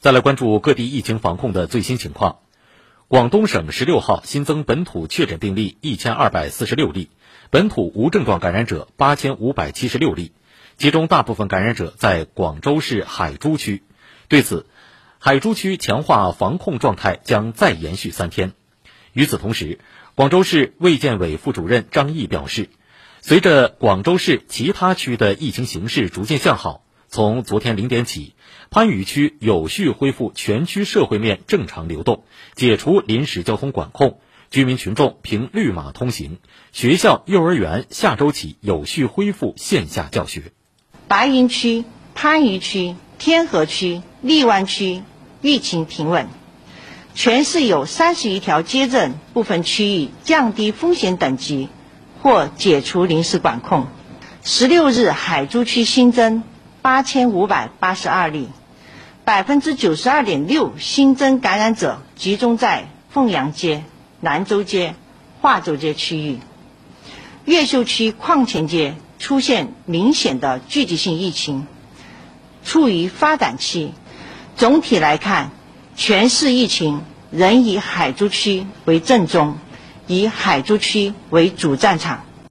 再来关注各地疫情防控的最新情况。广东省十六号新增本土确诊病例一千二百四十六例，本土无症状感染者八千五百七十六例，其中大部分感染者在广州市海珠区。对此，海珠区强化防控状态将再延续三天。与此同时，广州市卫健委副主任张毅表示，随着广州市其他区的疫情形势逐渐向好。从昨天零点起，番禺区有序恢复全区社会面正常流动，解除临时交通管控，居民群众凭绿码通行。学校、幼儿园下周起有序恢复线下教学。白云区、番禺区、天河区、荔湾区疫情平稳，全市有三十余条街镇部分区域降低风险等级或解除临时管控。十六日，海珠区新增。八千五百八十二例，百分之九十二点六新增感染者集中在凤阳街、兰州街、化州街区域。越秀区矿前街出现明显的聚集性疫情，处于发展期。总体来看，全市疫情仍以海珠区为正中，以海珠区为主战场。